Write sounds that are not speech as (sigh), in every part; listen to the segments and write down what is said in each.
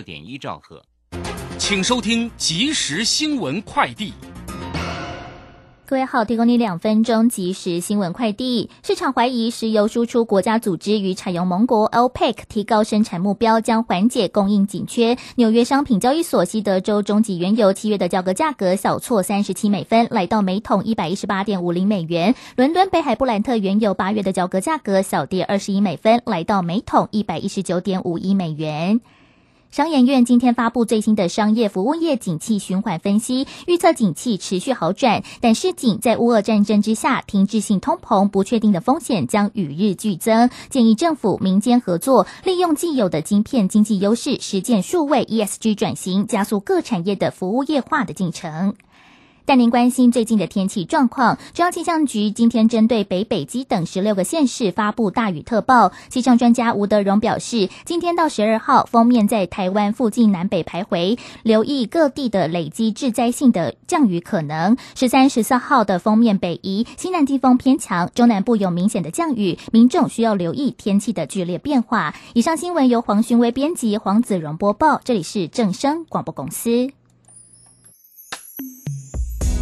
四点一兆赫。请收听即时新闻快递。各位好，提供你两分钟即时新闻快递。市场怀疑石油输出国家组织与产油盟国 OPEC 提高生产目标，将缓解供应紧缺。纽约商品交易所西德州中级原油七月的交割价格小挫三十七美分，来到每桶一百一十八点五零美元。伦敦北海布兰特原油八月的交割价格小跌二十一美分，来到每桶一百一十九点五一美元。商研院今天发布最新的商业服务业景气循环分析，预测景气持续好转，但是景在乌俄战争之下，停滞性通膨不确定的风险将与日俱增。建议政府民间合作，利用既有的晶片经济优势，实践数位 ESG 转型，加速各产业的服务业化的进程。带您关心最近的天气状况。中央气象局今天针对北北基等十六个县市发布大雨特报。气象专家吴德荣表示，今天到十二号，封面在台湾附近南北徘徊，留意各地的累积致灾性的降雨可能。十三、十四号的封面北移，西南季风偏强，中南部有明显的降雨，民众需要留意天气的剧烈变化。以上新闻由黄勋威编辑，黄子荣播报。这里是正声广播公司。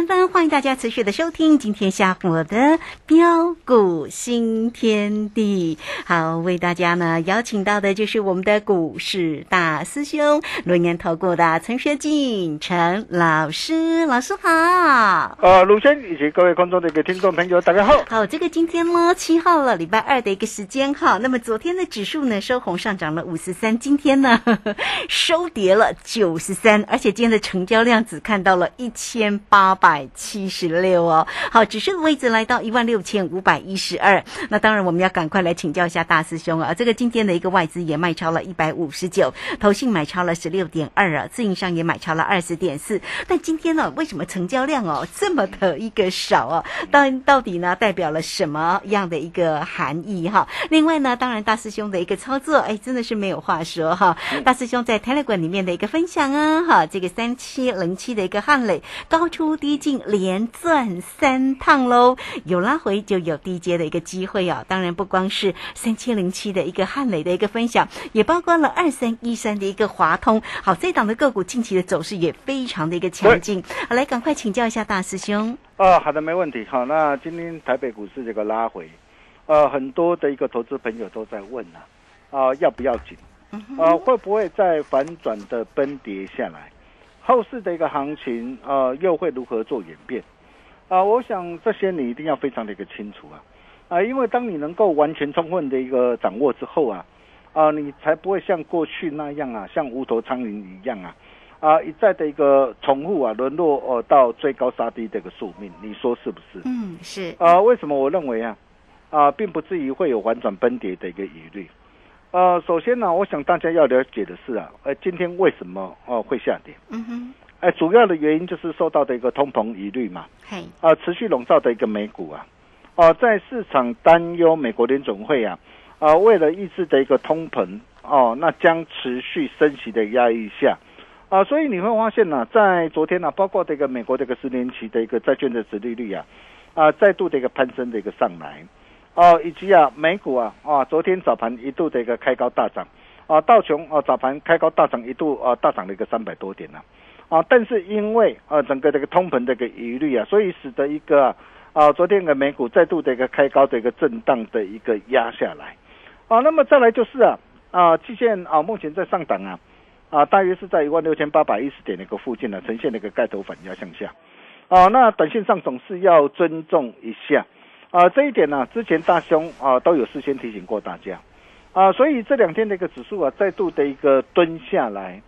三分，欢迎大家持续的收听今天下午的标股新天地。好，为大家呢邀请到的就是我们的股市大师兄，轮年投顾的陈学进陈老师，老师好。呃，卢先以及各位观众的一个听众朋友，大家好。好，这个今天呢七号了，礼拜二的一个时间哈。那么昨天的指数呢收红上涨了五十三，今天呢 (laughs) 收跌了九十三，而且今天的成交量只看到了一千。八百七十六哦，好，只剩的位置来到一万六千五百一十二。那当然，我们要赶快来请教一下大师兄啊。这个今天的一个外资也卖超了一百五十九，投信买超了十六点二啊，自营商也买超了二十点四。但今天呢，为什么成交量哦这么的一个少啊？到到底呢，代表了什么样的一个含义哈？另外呢，当然大师兄的一个操作，哎，真的是没有话说哈。大师兄在 Telegram 里面的一个分享啊，哈，这个三七零七的一个汉磊高。高出低进连赚三趟喽，有拉回就有低阶的一个机会哦。当然不光是三千零七的一个汉雷的一个分享，也包括了二三一三的一个华通。好，这档的个股近期的走势也非常的一个强劲。好，来赶快请教一下大师兄。啊，好的，没问题。好，那今天台北股市这个拉回，呃，很多的一个投资朋友都在问啊，啊，要不要紧？啊，会不会再反转的崩跌下来？后市的一个行情，呃，又会如何做演变？啊，我想这些你一定要非常的一个清楚啊，啊，因为当你能够完全充分的一个掌握之后啊，啊，你才不会像过去那样啊，像无头苍蝇一样啊，啊，一再的一个重复啊，沦落哦到最高杀低这个宿命，你说是不是？嗯，是。啊，为什么我认为啊，啊，并不至于会有反转崩跌的一个疑虑。呃，首先呢，我想大家要了解的是啊，呃，今天为什么哦会下跌？嗯哼，哎，主要的原因就是受到的一个通膨疑虑嘛，嘿，啊，持续笼罩的一个美股啊，哦、在市场担忧美国联总会啊，啊，为了抑制的一个通膨哦，那将持续升息的压抑下，啊，所以你会发现呢、在昨天呢、包括这个美国这个十年期的一个债券的殖利率啊，啊，再度的一个攀升的一个上来，哦、以及啊，美股啊，啊，昨天早盘一度的一个开高大涨，啊，道琼啊早盘开高大涨一度啊大涨了一个三百多点呢、啊，但是因为啊整个这个通膨的一个疑虑啊，所以使得一个啊啊昨天的美股再度的一个开高的一个震荡的一个压下来，啊，那么再来就是啊啊季线啊目前在上档啊啊大约是在一万六千八百一十点的一个附近呢、呈现了一个盖头反压向下，啊那短线上总是要尊重一下。啊这一点呢、之前大兄啊都有事先提醒过大家。啊，所以这两天的一个指数啊再度的一个蹲下来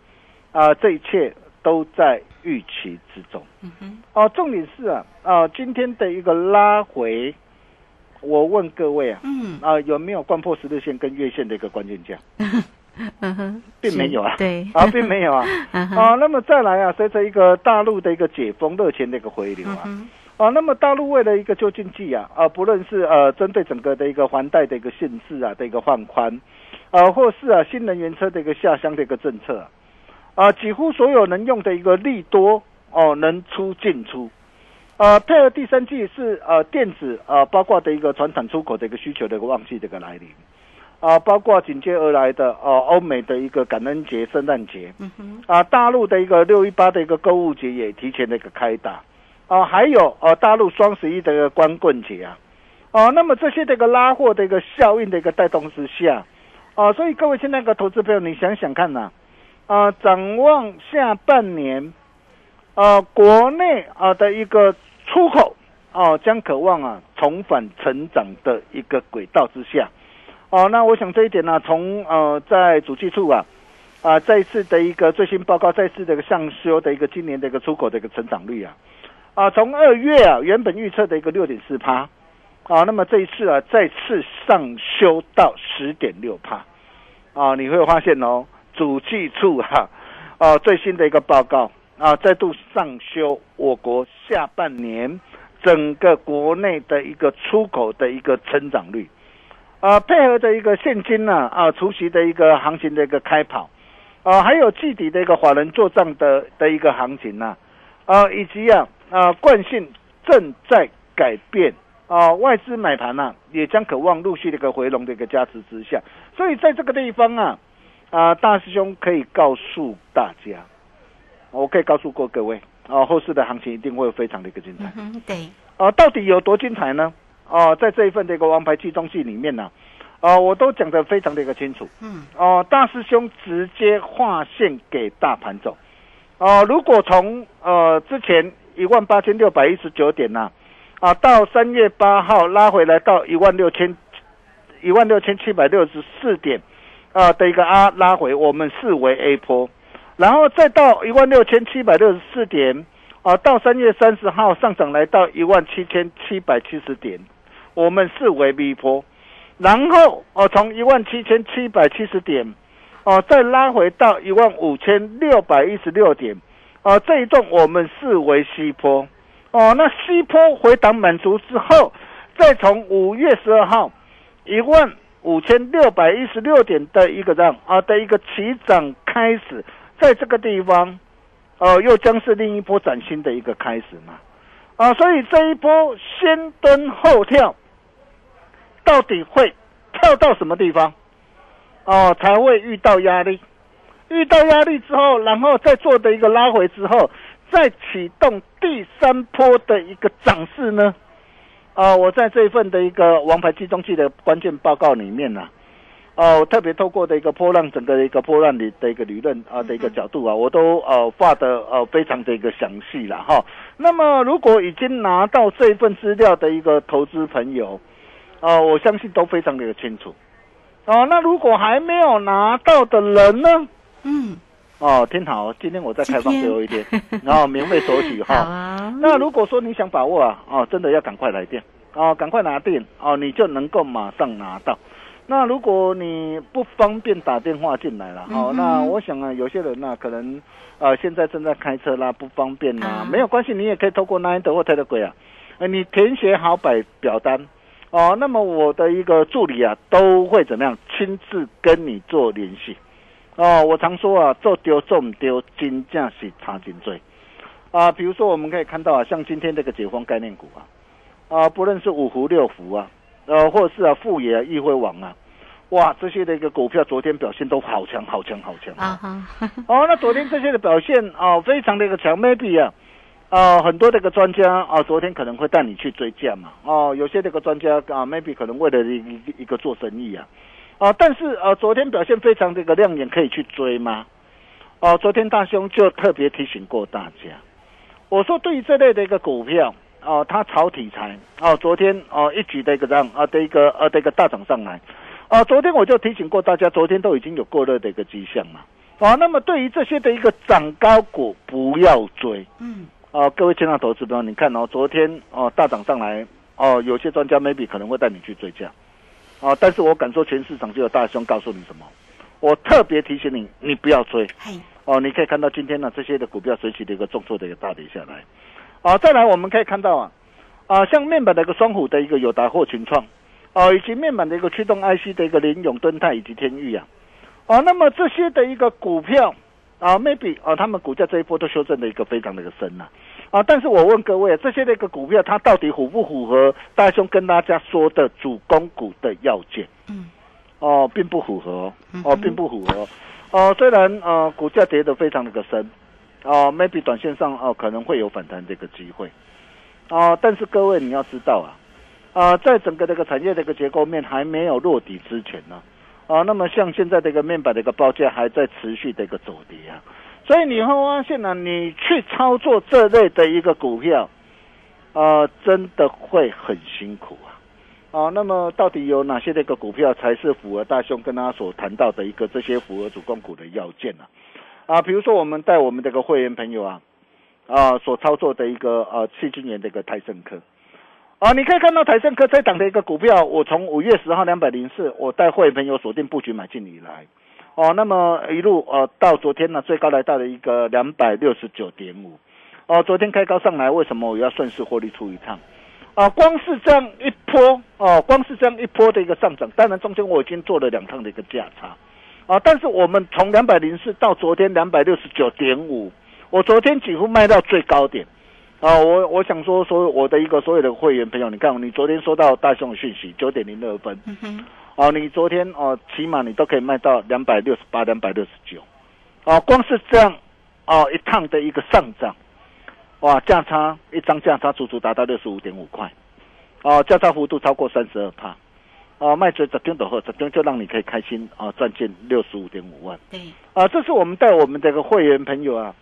啊，这一切都在预期之中。嗯哼，哦、重点是啊，啊、今天的一个拉回，我问各位啊，嗯。啊、有没有贯破十日线跟月线的一个关键价？(laughs) 嗯哼，并没有啊。是对，啊，并没有啊。(laughs) 啊，那么再来啊，随着一个大陆的一个解封，热钱的一个回流啊，嗯哼，啊，那么大陆为了一个救经济啊，啊，不论是呃针对整个的一个还贷的一个限制啊的一个放宽，啊，或是啊新能源车的一个下乡的一个政策啊，啊，几乎所有能用的一个利多哦，能出进出。呃，配合第三季是呃电子啊，包括的一个船产出口的一个需求的一个旺季的一个来临，啊、包括紧接而来的啊欧美的一个感恩节、圣诞节，嗯哼，啊，大陆的一个六一八的一个购物节也提前的一个开打，啊，还有啊大陆双十一的一个光棍节啊，啊，那么这些的一个拉货的一个效应的一个带动之下，啊，所以各位现在个投资朋友，你想想看呐、啊，展望下半年，啊，国内啊的一个出口啊，将渴望啊重返成长的一个轨道之下，哦、那我想这一点呢、从呃在主计处啊。啊，再次的一个最新报告，再次的一个上修的一个今年的一个出口的一个成长率啊，啊，从二月啊原本预测的一个六点四趴，啊，那么这一次啊再次上修到十点六趴，啊，你会发现哦，主计处哈、啊，啊最新的一个报告啊，再度上修我国下半年整个国内的一个出口的一个成长率。啊，配合的一个现金呢、啊，除夕的一个行情的一个开跑，啊，还有季底的一个法人做账的的一个行情呐、啊，以及啊啊惯性正在改变啊，外资买盘啊、也将渴望陆续的一个回笼的一个加持之下，所以在这个地方啊啊，大师兄可以告诉大家，我可以告诉过各位啊，后市的行情一定会非常的一个精彩。嗯，对，啊，到底有多精彩呢？啊，在这一份的一个王牌集中戏里面呢、啊，我都讲得非常的一个清楚。嗯哦、大师兄直接划线给大盘走。哦、如果从呃之前一万八千六百一十九点呐、啊，到三月八号拉回来到一万六千一万六千七百六十四点。啊的一个啊拉回，我们视为 A 波，然后再到一万六千七百六十四点啊，到三月三十号上涨来到一万七千七百七十点，我们视为 B 波。然后哦，从一万七千七百七十点，哦，再拉回到一万五千六百一十六点，啊，这一段我们视为西坡，哦，那西坡回档满足之后，再从五月十二号一万五千六百一十六点的一个这样啊的一个起涨开始，在这个地方，哦，又将是另一波崭新的一个开始嘛，啊，所以这一波先蹲后跳。到底会跳到什么地方？哦，才会遇到压力。遇到压力之后，然后再做的一个拉回之后，再启动第三波的一个涨势呢？啊、我在这份的一个王牌集中器的关键报告里面呢、哦、我特别透过的一个波浪整个的一个波浪理的一个理论啊、的一个角度啊，我都呃画的呃非常的一个详细了哈。那么如果已经拿到这份资料的一个投资朋友，哦，我相信都非常的清楚。哦，那如果还没有拿到的人呢？嗯，哦，听好，今天我再开放最后一天，(laughs) 然后免费索取好哈。(laughs) 啊，那如果说你想把握啊，哦，真的要赶快来电哦，赶快拿电哦，你就能够马上拿到。那如果你不方便打电话进来了，好、那我想啊，有些人呢、可能呃现在正在开车啦，不方便啦，啊。没有关系，你也可以透过 Nine 或 Telegram 啊，呃，你填写好表表单哦，那么我的一个助理啊都会怎么样亲自跟你做联系哦。我常说啊，做丢做唔丢，金价是差劲最啊。比如说我们可以看到啊，像今天这个解封概念股啊，啊，不论是五福六福啊，呃，或者是啊富野啊、易辉网啊，哇，这些的一个股票昨天表现都好强、好强、好强啊哈，哦，那昨天这些的表现啊、非常的一个强，maybe 啊，啊、很多的一个专家啊、昨天可能会带你去追价嘛，哦，有些这个专家啊，maybe 可能为了一一个做生意啊，啊、但是呃、昨天表现非常这个亮眼，可以去追吗？哦、昨天大兄就特别提醒过大家，我说对于这类的一个股票。哦，它炒题材哦，昨天哦一举的一个让啊的一个呃的一个大涨上来，啊，昨天我就提醒过大家，昨天都已经有过热的一个迹象嘛。啊，那么对于这些的一个涨高股，不要追。嗯，啊，各位亲爱的投资朋友，你看哦，昨天哦大涨上来，哦，有些专家 maybe 可能会带你去追价，啊，但是我敢说，全市场只有大兄告诉你什么，我特别提醒你，你不要追。嘿，哦，你可以看到今天呢这些的股票随即的一个重挫的一个大跌下来。啊，再来我们可以看到啊，啊，像面板的一个双虎的一个友达或群创，哦、以及面板的一个驱动 IC 的一个联永、敦泰以及天域啊，啊，那么这些的一个股票啊，maybe 啊，他们股价这一波都修正的一个非常的一个深呐、啊，但是我问各位，这些的一个股票它到底符不符合大兄跟大家说的主攻股的要件？嗯，哦，并不符合哦，并不符合哦。哦，虽然呃股价跌得非常的个深，哦，maybe 短线上哦可能会有反弹这个机会，哦，但是各位你要知道啊，啊、在整个这个产业的一个结构面还没有落底之前呢，啊，那么像现在这个面板的一个报价还在持续的一个走跌啊，所以你会发现呢、你去操作这类的一个股票，啊，真的会很辛苦啊。哦，那么到底有哪些的一个股票才是符合大兄跟他所谈到的一个这些符合主攻股的要件呢、啊？比如说我们带我们这个会员朋友啊，啊所操作的一个呃去今年的一个泰盛科，啊，你可以看到台盛科这档的一个股票，我从五月十号两百零四，我带会员朋友锁定布局买进以来，哦，那么一路呃到昨天呢，最高来到了一个两百六十九点五，哦，昨天开高上来，为什么我要顺势获利出一趟？啊，光是这样一波哦，光是这样一波的一个上涨，当然中间我已经做了两趟的一个价差，啊，但是我们从两百零四到昨天两百六十九点五，我昨天几乎卖到最高点，啊，我我想说，所有我的一个所有的会员朋友，你看，你昨天收到大雄的讯息九点零二分，嗯哼，哦，你昨天哦，起码你都可以卖到两百六十八、两百六十九，哦，光是这样哦一趟的一个上涨，哇，价差一张价差足足达到六十五点五块，哦，价差幅度超过三十二帕，哦，卖出十天的后，十天就让你可以开心啊，赚进六十五点五万，对，啊，这是我们带我们这个会员朋友啊，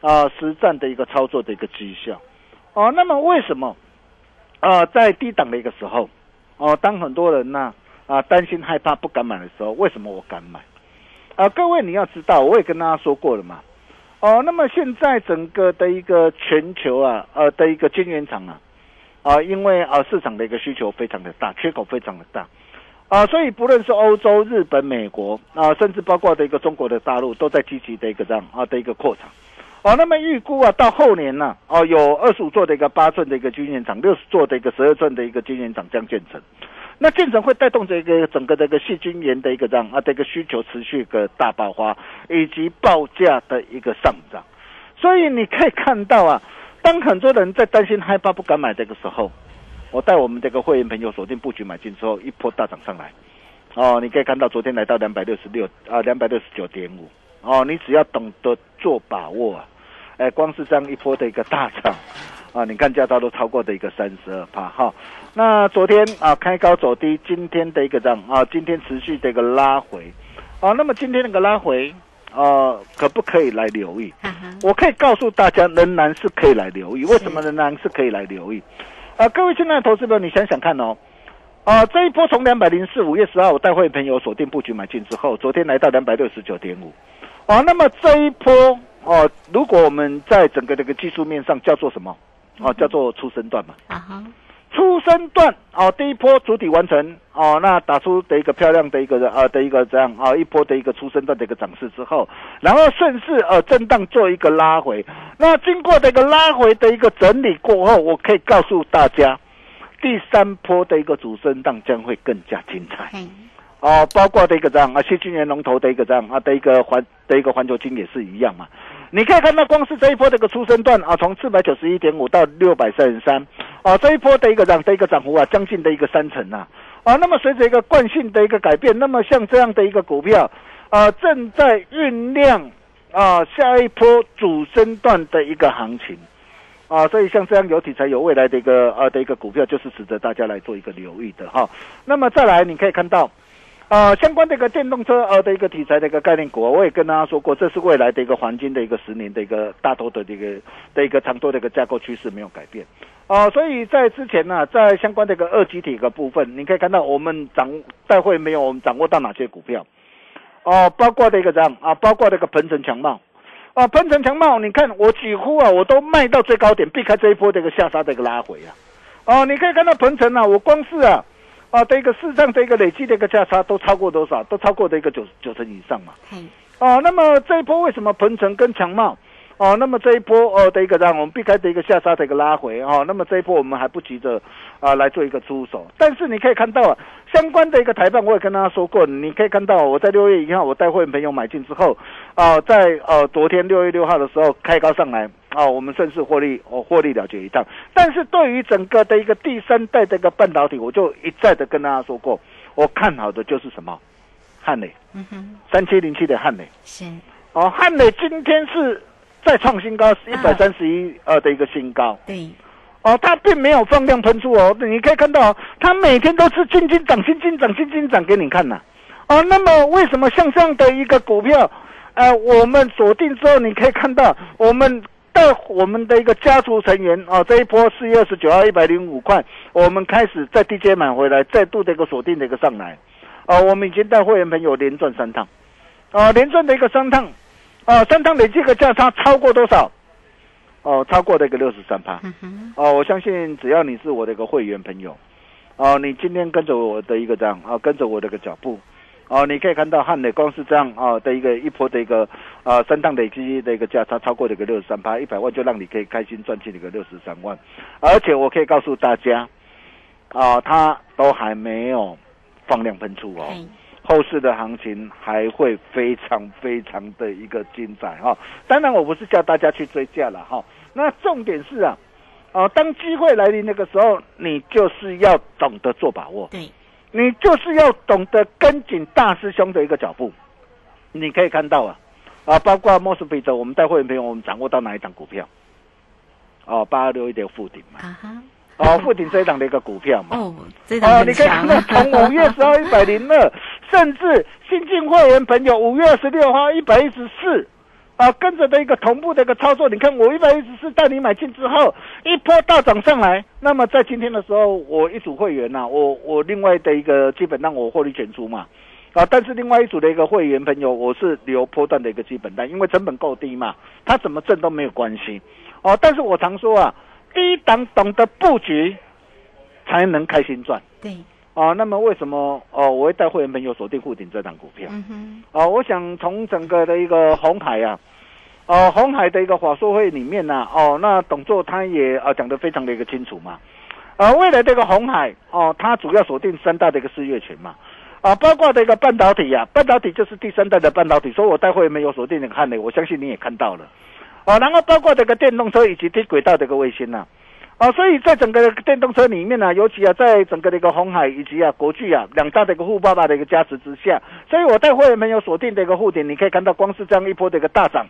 啊，实战的一个操作的一个绩效，哦，那么为什么啊，在低档的一个时候，哦，当很多人呢啊啊担心害怕不敢买的时候，为什么我敢买？啊，各位你要知道，我也跟大家说过了嘛，哦，那么现在整个的一个全球啊，呃的一个晶圆厂啊，啊，因为啊市场的一个需求非常的大，缺口非常的大。啊，所以不论是欧洲、日本、美国啊，甚至包括的一个中国的大陆，都在积极的一个这样啊的一个扩产。哦、那么预估啊，到后年呢、哦，有二十五座的一个八寸的一个晶圆厂，六十座的一个十二寸的一个晶圆厂将建成。那建成会带动这个整个这个细菌源的一个这样啊的一个需求持续的大爆发，以及报价的一个上涨。所以你可以看到啊，当很多人在担心害怕不敢买这个时候，我带我们这个会员朋友锁定布局买进之后，一波大涨上来。哦，你可以看到昨天来到两百六十六啊，两百六十九点五。哦，你只要懂得做把握啊，哎，光是这样一波的一个大涨 (laughs) 啊，你看价差都超过的一个三十二帕哈。那昨天啊开高走低，今天的一个涨啊，今天持续的一个拉回啊，那么今天那个拉回啊，可不可以来留意？我可以告诉大家，仍然是可以来留意。为什么仍然是可以来留意？啊，各位亲爱的投资者，你想想看哦，啊，这一波从两百零四五月十号我带会朋友锁定布局买进之后，昨天来到两百六十九点五，啊，那么这一波哦、如果我们在整个这个技术面上叫做什么？哦，叫做出生段嘛。啊哈，出生段哦，第一波主体完成哦，那打出的一个漂亮的一个呃的一个这样啊一波的一个出生段的一个涨势之后，然后顺势呃震荡做一个拉回，那经过这个拉回的一个整理过后，我可以告诉大家，第三波的一个主升浪将会更加精彩哦，包括的一个这样啊，谢金元龙头的一个这样啊的一个环的一个环球金也是一样嘛。你可以看到，光是这一波这个出生段啊，从四百九十一点五到六百三十三，啊，这一波的一个涨的一个涨幅啊，将近的一个三成呐，啊，那么随着一个惯性的一个改变，那么像这样的一个股票，啊，正在酝酿啊下一波主升段的一个行情，啊，所以像这样有题材有未来的一个啊的一个股票，就是值得大家来做一个留意的哈。那么再来，你可以看到。啊，相关的一个电动车呃的一个题材的一个概念股，我也跟大家说过，这是未来的一个黄金的一个十年的一个大头的这个的一个长多的一个架构趋势没有改变。啊，所以在之前呢，在相关的一个二级体个部分，你可以看到我们掌大会没有我们掌握到哪些股票，哦，包括的一个这样啊，包括这个鹏程强茂，啊，鹏程强茂，你看我几乎啊，我都卖到最高点，避开这一波的一个下杀的一个拉回啊，哦，你可以看到鹏程啊，我光是啊。啊，的一个市场的一个累计的一个价差都超过多少？都超过的一个九九成以上嘛。嗯。啊，那么这一波为什么鹏程跟强茂？哦，那么这一波哦的一个让我们避开的一个下杀的一个拉回哦，那么这一波我们还不急着啊来做一个出手，但是你可以看到啊，相关的一个台办我也跟大家说过，你可以看到我在六月一号我带会员朋友买进之后啊，在呃昨天六月六号的时候开高上来啊，我们顺势获利哦获利了结一趟，但是对于整个的一个第三代的一个半导体，我就一再的跟大家说过，我看好的就是什么汉磊，嗯哼，三七零七的汉磊是哦，汉磊今天是。再创新高，一百三十一二的一个新高。对，哦，它并没有放量喷出哦，你可以看到，它每天都是轻轻涨、轻轻涨、轻轻涨给你看呐。哦，那么为什么像这样的一个股票，呃，我们锁定之后，你可以看到，我们带我们的一个家族成员啊，这一波四月二十九号一百零五块，我们开始在 DJ 买回来，再度的一个锁定的一个上来。啊，我们已经带会员朋友连赚三趟，啊，连赚的一个三趟。啊，三趟累计个价差超过多少？哦，超过的一个六十三趴。哦，我相信只要你是我的一个会员朋友，哦，你今天跟着我的一个这样啊，跟着我的一个脚步，哦，你可以看到汉磊光是这样啊的一个一波的一个啊三趟累积的一个价差超过了一个六十三趴，一百万就让你可以开心赚进一个六十三万，而且我可以告诉大家，啊，它都还没有放量喷出哦。后市的行情还会非常非常的一个精彩哈，当然我不是叫大家去追价了哈，那重点是啊，哦，当机会来临那个时候，你就是要懂得做把握，对，你就是要懂得跟紧大师兄的一个脚步，你可以看到啊，啊，包括莫斯比德，我们带会员朋友，我们掌握到哪一档股票？哦，八二六一点附顶嘛。哦，富鼎这一档的一个股票嘛，哦，这档哦，你可以看到从五月十号一百零二，甚至新进会员朋友五月二十六号一百一十四，啊，跟着的一个同步的一个操作，你看我一百一十四带你买进之后，一波大涨上来，那么在今天的时候，我一组会员呐，我我另外的一个基本让我获利全出嘛，啊，但是另外一组的一个会员朋友，我是留波段的一个基本单，因为成本够低嘛，他怎么挣都没有关系，哦，但是我常说啊。低档懂得布局，才能开心赚。对，啊，那么为什么哦？我会带会员朋友锁定沪顶这档股票。嗯哼，哦，我想从整个的一个红海啊，哦，红海的一个法硕会里面呢，哦，那董座他也啊讲得非常的一个清楚嘛。啊，未来这个红海哦，它主要锁定三大的一个事业群嘛。啊，包括这个半导体呀，半导体就是第三代的半导体。所以我带会员朋友锁定的看的，我相信你也看到了。啊，然后包括这个电动车以及低轨道的一个卫星呐，啊，啊所以在整个电动车里面呢，尤其啊，在整个的一个红海以及啊国巨啊两大的一个富爸爸的一个加持之下，所以我带会员朋友锁定的一个护点，你可以看到光是这样一波的一个大涨，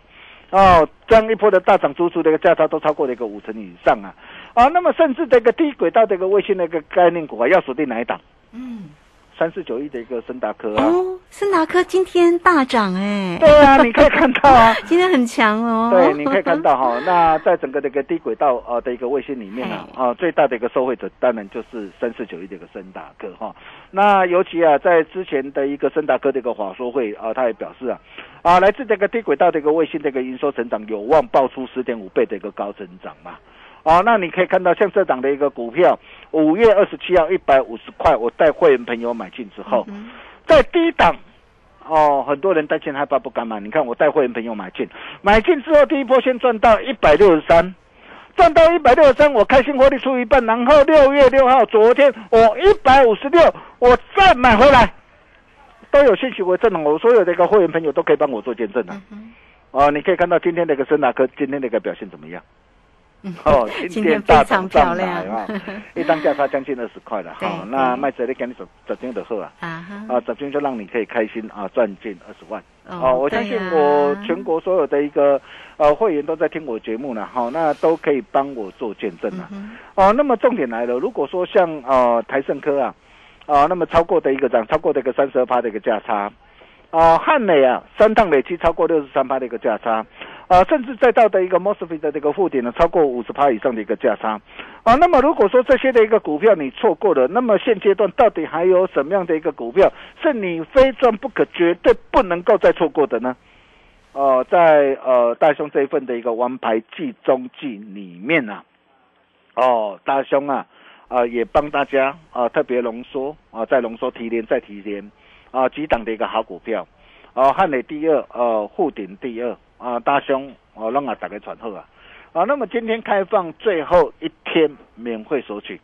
哦，这样一波的大涨，足足的一个价差都超过了一个五成以上啊，啊，那么甚至这个低轨道的一个卫星的一个概念股啊，要锁定哪一档？嗯。三四九亿的一个森达科啊，哦，森达科今天大涨哎，对啊，你可以看到啊，(laughs) 今天很强哦，对，你可以看到哈，(laughs) 那在整个这个低轨道呃的一个卫星里面呢，啊，最大的一个受惠者当然就是三四九亿的一个森达科哈，那尤其啊，在之前的一个森达科的一个华说会啊，他也表示啊，啊，来自这个低轨道的一个卫星的一个营收成长有望爆出十点五倍的一个高增长嘛。哦，那你可以看到像这档的一个股票，五月二十七号一百五十块，我带会员朋友买进之后，在低档。哦，很多人担心害怕不敢买。你看我带会员朋友买进，买进之后第一波先赚到一百六十三，赚到一百六十三，我开心获利出一半，然后六月六号昨天我一百五十六，我再买回来，都有信息为证了。我所有的一个会员朋友都可以帮我做见证的。哦，你可以看到今天那个森达科今天那个表现怎么样？(laughs) 哦，今天大涨上来啊，(laughs) 一张价差将近二十块了哈。那卖这里给你十十斤的货啊，啊，十斤就让你可以开心啊，赚进二十万。哦，我相信我全国所有的一个呃会员都在听我节目呢，好，那都可以帮我做见证了。哦，那么重点来了，如果说像呃台盛科啊，啊，那么超过的一个涨，超过的一个三十二趴的一个价差，啊，汉美啊，三趟累计超过六十三趴的一个价差。啊，甚至再到的一个 mosfet 的这个负点呢，超过五十趴以上的一个价差，啊，那么如果说这些的一个股票你错过了，那么现阶段到底还有什么样的一个股票是你非赚不可、绝对不能够再错过的呢？哦，在呃大兄这一份的一个王牌季中季里面呢，哦，大兄啊，啊也帮大家啊特别浓缩啊再浓缩提炼再提炼啊几档的一个好股票，啊汉磊第二，呃沪顶第二。啊，大兄，我让啊打开传后啊，啊，那么今天开放最后一天免费索取，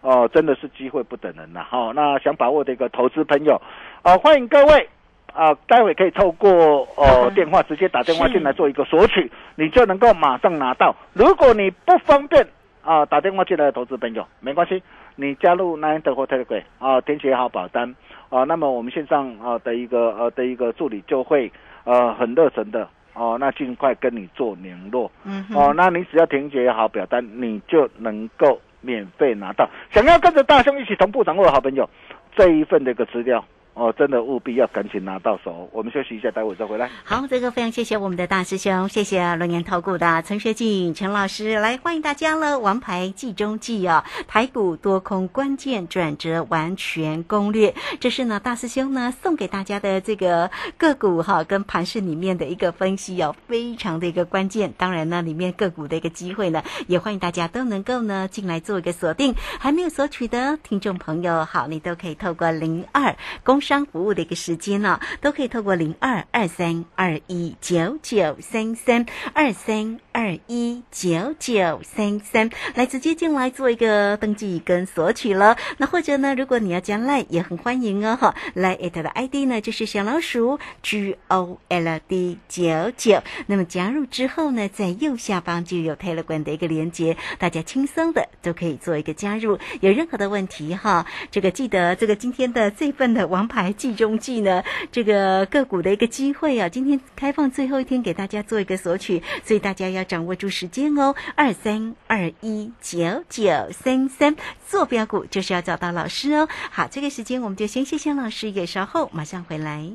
哦，真的是机会不等人了哈。那想把握的一个投资朋友，啊，欢迎各位啊，待会可以透过哦 (laughs) 电话直接打电话进来做一个索取，你就能够马上拿到。如果你不方便啊打电话进来的投资朋友，没关系，你加入 Nine 或 Telegram 啊，填写好保单啊，那么我们线上啊的一个呃的一个助理就会呃很热忱的。哦，那尽快跟你做联络。嗯，哦，那你只要填写好表单，你就能够免费拿到。想要跟着大兄一起同步掌握的好朋友，这一份的一个资料。哦，真的务必要赶紧拿到手。我们休息一下，待会再回来。好，这个非常谢谢我们的大师兄，谢谢龙年投顾的陈学进陈老师来欢迎大家了。王牌季中季哦，台股多空关键转折完全攻略，这是呢大师兄呢送给大家的这个个股哈跟盘市里面的一个分析哦，非常的一个关键。当然呢，里面个股的一个机会呢，也欢迎大家都能够呢进来做一个锁定。还没有索取的听众朋友，好，你都可以透过零二公。商服务的一个时间呢，都可以透过零二二三二一九九三三二三。二一九九三三来直接进来做一个登记跟索取了。那或者呢，如果你要加赖，也很欢迎哦哈。来艾特的 ID 呢就是小老鼠 G O L D 九九。那么加入之后呢，在右下方就有 Telegram 的一个连接，大家轻松的都可以做一个加入。有任何的问题哈，这个记得这个今天的这份的王。牌季中季呢，这个个股的一个机会啊，今天开放最后一天给大家做一个索取，所以大家要掌握住时间哦。二三二一九九三三，坐标股就是要找到老师哦。好，这个时间我们就先谢谢老师，也稍后马上回来。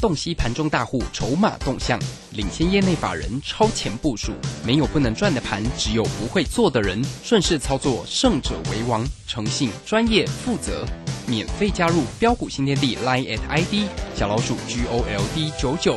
洞悉盘中大户筹码动向，领先业内法人超前部署，没有不能赚的盘，只有不会做的人。顺势操作，胜者为王。诚信、专业、负责，免费加入标股新天地 Line at ID 小老鼠 G O L D 九九。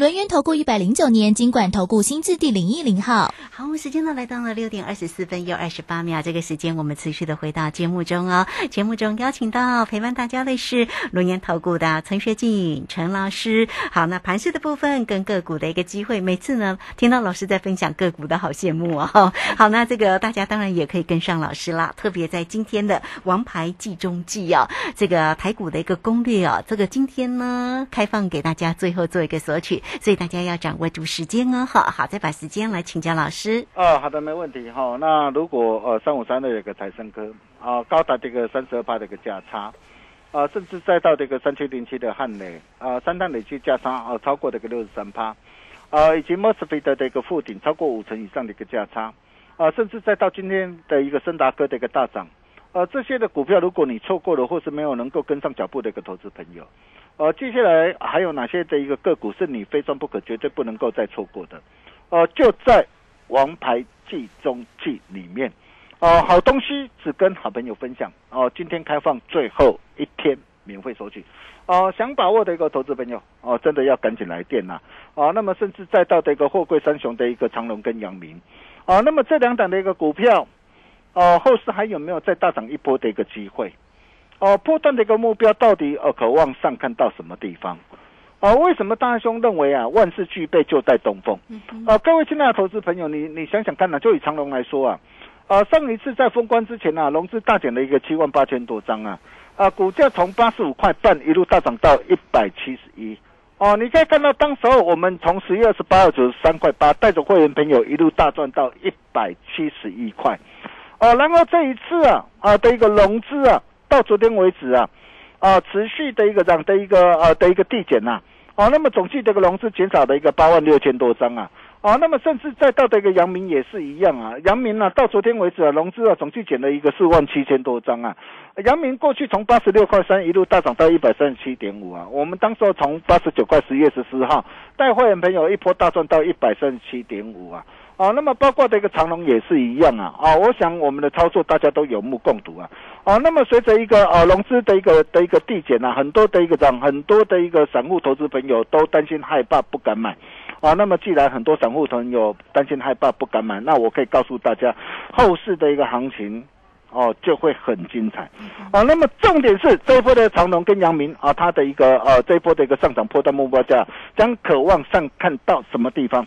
轮源投顾一百零九年金管投顾新字第零一零号，好，我们时间呢来到了六点二十四分又二十八秒，这个时间我们持续的回到节目中哦。节目中邀请到陪伴大家的是轮源投顾的陈学静陈老师。好，那盘市的部分跟个股的一个机会，每次呢听到老师在分享个股的好羡慕哦。(laughs) 好，那这个大家当然也可以跟上老师啦，特别在今天的王牌季中季哦，这个台股的一个攻略哦，这个今天呢开放给大家最后做一个索取。所以大家要掌握住时间哦。好好，再把时间来请教老师。哦，好的，没问题哈。那如果呃三五三的有个财生科啊，高达这个三十二趴的一个价差啊，甚至再到这个三七零七的汉磊啊，三碳累计价差啊超过这个六十三趴啊，以及 Mosfet 的这个附顶超过五成以上的一个价差啊，甚至再到今天的一个森达科的一个大涨。呃，这些的股票，如果你错过了，或是没有能够跟上脚步的一个投资朋友，呃，接下来还有哪些的一个个股是你非赚不可、绝对不能够再错过的？呃，就在王牌季中季里面，哦，好东西只跟好朋友分享哦。今天开放最后一天免费索取，哦，想把握的一个投资朋友哦，真的要赶紧来电呐！哦，那么甚至再到这个货柜三雄的一个长隆跟阳明，哦，那么这两档的一个股票。哦，后市还有没有再大涨一波的一个机会？哦，波段的一个目标到底呃，渴望上看到什么地方？哦，为什么大兄认为啊，万事俱备就在东风？哦，各位亲爱的投资朋友，你你想想看呐，就以长隆来说啊，啊，上一次在封关之前啊，融资大减了一个七万八千多张啊，啊，股价从八十五块半一路大涨到一百七十一。哦，你可以看到，当时候我们从十月二十八号九十三块八，带着会员朋友一路大赚到一百七十一块。哦，然后这一次啊啊的一个融资啊，到昨天为止啊，啊持续的一个这样的一个呃的一个递减呐，哦，那么总计这个融资减少的一个八万六千多张啊，啊，那么甚至再到的一个阳明也是一样啊，阳明呢到昨天为止啊，融资啊总计减了一个四万七千多张啊，阳明过去从八十六块三一路大涨到一百三十七点五啊，我们当时候从八十九块十月十四号带会员朋友一波大赚到一百三十七点五啊。啊，那么包括这个长龙也是一样啊，啊，我想我们的操作大家都有目共睹啊，啊，那么随着一个啊融资的一个的一个递减啊，很多的一个涨，很多的一个散户投资朋友都担心害怕不敢买，啊，那么既然很多散户朋友担心害怕不敢买，那我可以告诉大家，后市的一个行情哦就会很精彩，啊，那么重点是这一波的长龙跟阳明啊，它的一个呃这一波的一个上涨破断目标价将渴望上看到什么地方？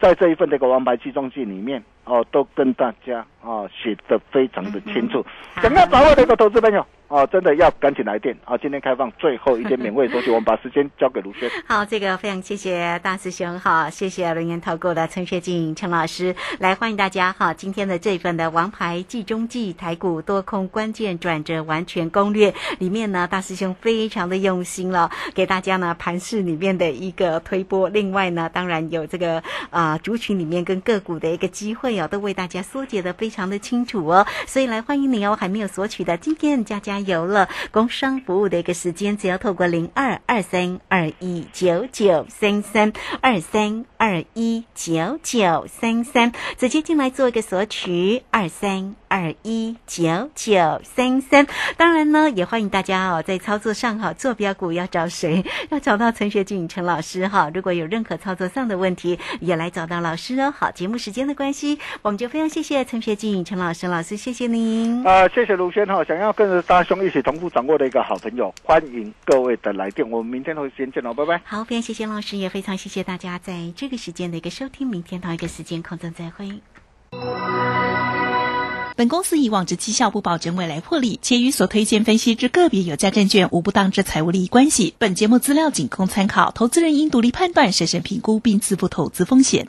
在这一份这个王牌计中计里面，哦，都跟大家啊写的非常的清楚，想要把握的一个投资朋友。哦，真的要赶紧来电啊！今天开放最后一天免费东西，我们把时间交给卢轩。好，这个非常谢谢大师兄哈，谢谢龙岩投顾的陈学静陈老师来欢迎大家哈。今天的这一份的王牌季中季台股多空关键转折完全攻略里面呢，大师兄非常的用心了，给大家呢盘市里面的一个推波。另外呢，当然有这个啊族群里面跟个股的一个机会都为大家缩解的非常的清楚哦。所以来欢迎你哦，还没有索取的，今天加加油了工商服务的一个时间，只要透过零二二三二一九九三三二三二一九九三三，直接进来做一个索取二三。二一九九三三，当然呢，也欢迎大家哦，在操作上哈，坐标股要找谁？要找到陈学静陈老师哈。如果有任何操作上的问题，也来找到老师哦。好，节目时间的关系，我们就非常谢谢陈学静陈老师，老师谢谢您。啊，谢谢卢轩哈。想要跟着大兄一起同步掌握的一个好朋友，欢迎各位的来电。我们明天同一时间见喽，拜拜。好，非常谢谢老师，也非常谢谢大家在这个时间的一个收听。明天同一个时间空中再会。本公司以往之绩效不保证未来获利，且与所推荐分析之个别有价证券无不当之财务利益关系。本节目资料仅供参考，投资人应独立判断、审慎评估并自负投资风险。